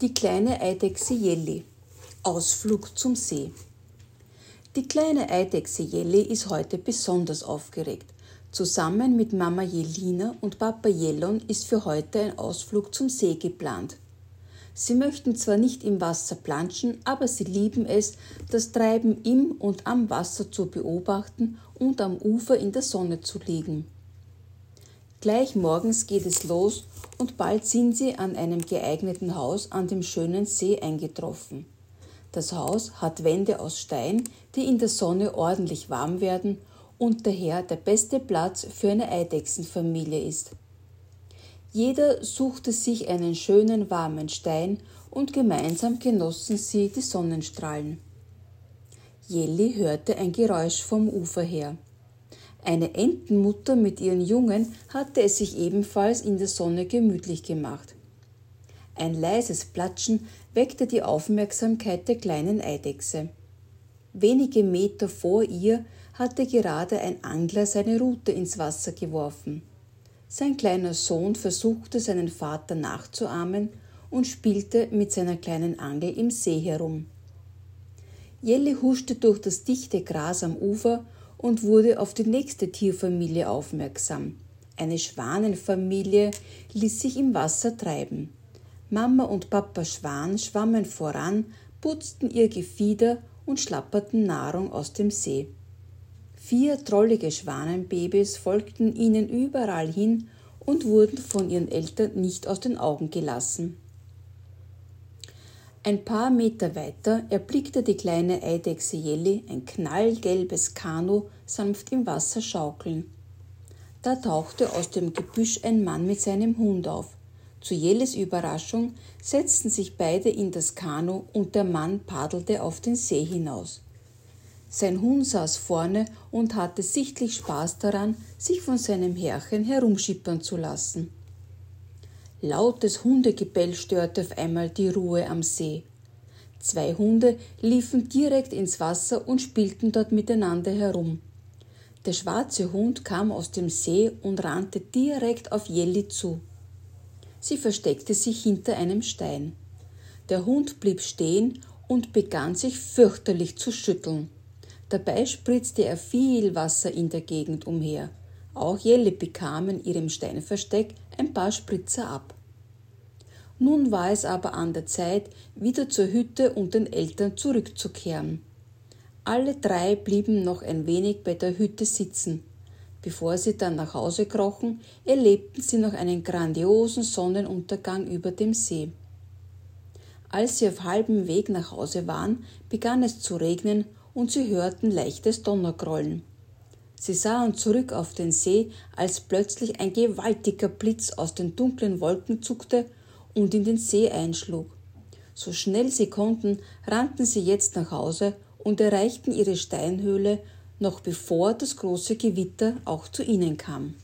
Die kleine Eidechse Jelly. Ausflug zum See. Die kleine Eidechse Jelly ist heute besonders aufgeregt. Zusammen mit Mama Jelina und Papa Jellon ist für heute ein Ausflug zum See geplant. Sie möchten zwar nicht im Wasser planschen, aber sie lieben es, das Treiben im und am Wasser zu beobachten und am Ufer in der Sonne zu liegen. Gleich morgens geht es los und bald sind sie an einem geeigneten Haus an dem schönen See eingetroffen. Das Haus hat Wände aus Stein, die in der Sonne ordentlich warm werden und daher der beste Platz für eine Eidechsenfamilie ist. Jeder suchte sich einen schönen warmen Stein und gemeinsam genossen sie die Sonnenstrahlen. Jelly hörte ein Geräusch vom Ufer her. Eine Entenmutter mit ihren Jungen hatte es sich ebenfalls in der Sonne gemütlich gemacht. Ein leises Platschen weckte die Aufmerksamkeit der kleinen Eidechse. Wenige Meter vor ihr hatte gerade ein Angler seine Rute ins Wasser geworfen. Sein kleiner Sohn versuchte seinen Vater nachzuahmen und spielte mit seiner kleinen Angel im See herum. Jelly huschte durch das dichte Gras am Ufer und wurde auf die nächste Tierfamilie aufmerksam. Eine Schwanenfamilie ließ sich im Wasser treiben. Mama und Papa Schwan schwammen voran, putzten ihr Gefieder und schlapperten Nahrung aus dem See. Vier trollige Schwanenbabys folgten ihnen überall hin und wurden von ihren Eltern nicht aus den Augen gelassen. Ein paar Meter weiter erblickte die kleine Eidechse Jelly ein knallgelbes Kanu sanft im Wasser schaukeln. Da tauchte aus dem Gebüsch ein Mann mit seinem Hund auf. Zu Jelles Überraschung setzten sich beide in das Kanu und der Mann paddelte auf den See hinaus. Sein Hund saß vorne und hatte sichtlich Spaß daran, sich von seinem Herrchen herumschippern zu lassen. Lautes Hundegebell störte auf einmal die Ruhe am See. Zwei Hunde liefen direkt ins Wasser und spielten dort miteinander herum. Der schwarze Hund kam aus dem See und rannte direkt auf Jelly zu. Sie versteckte sich hinter einem Stein. Der Hund blieb stehen und begann sich fürchterlich zu schütteln. Dabei spritzte er viel Wasser in der Gegend umher. Auch Jelle bekam in ihrem Steinversteck ein paar Spritzer ab. Nun war es aber an der Zeit, wieder zur Hütte und den Eltern zurückzukehren. Alle drei blieben noch ein wenig bei der Hütte sitzen. Bevor sie dann nach Hause krochen, erlebten sie noch einen grandiosen Sonnenuntergang über dem See. Als sie auf halbem Weg nach Hause waren, begann es zu regnen und sie hörten leichtes Donnergrollen. Sie sahen zurück auf den See, als plötzlich ein gewaltiger Blitz aus den dunklen Wolken zuckte und in den See einschlug. So schnell sie konnten, rannten sie jetzt nach Hause und erreichten ihre Steinhöhle, noch bevor das große Gewitter auch zu ihnen kam.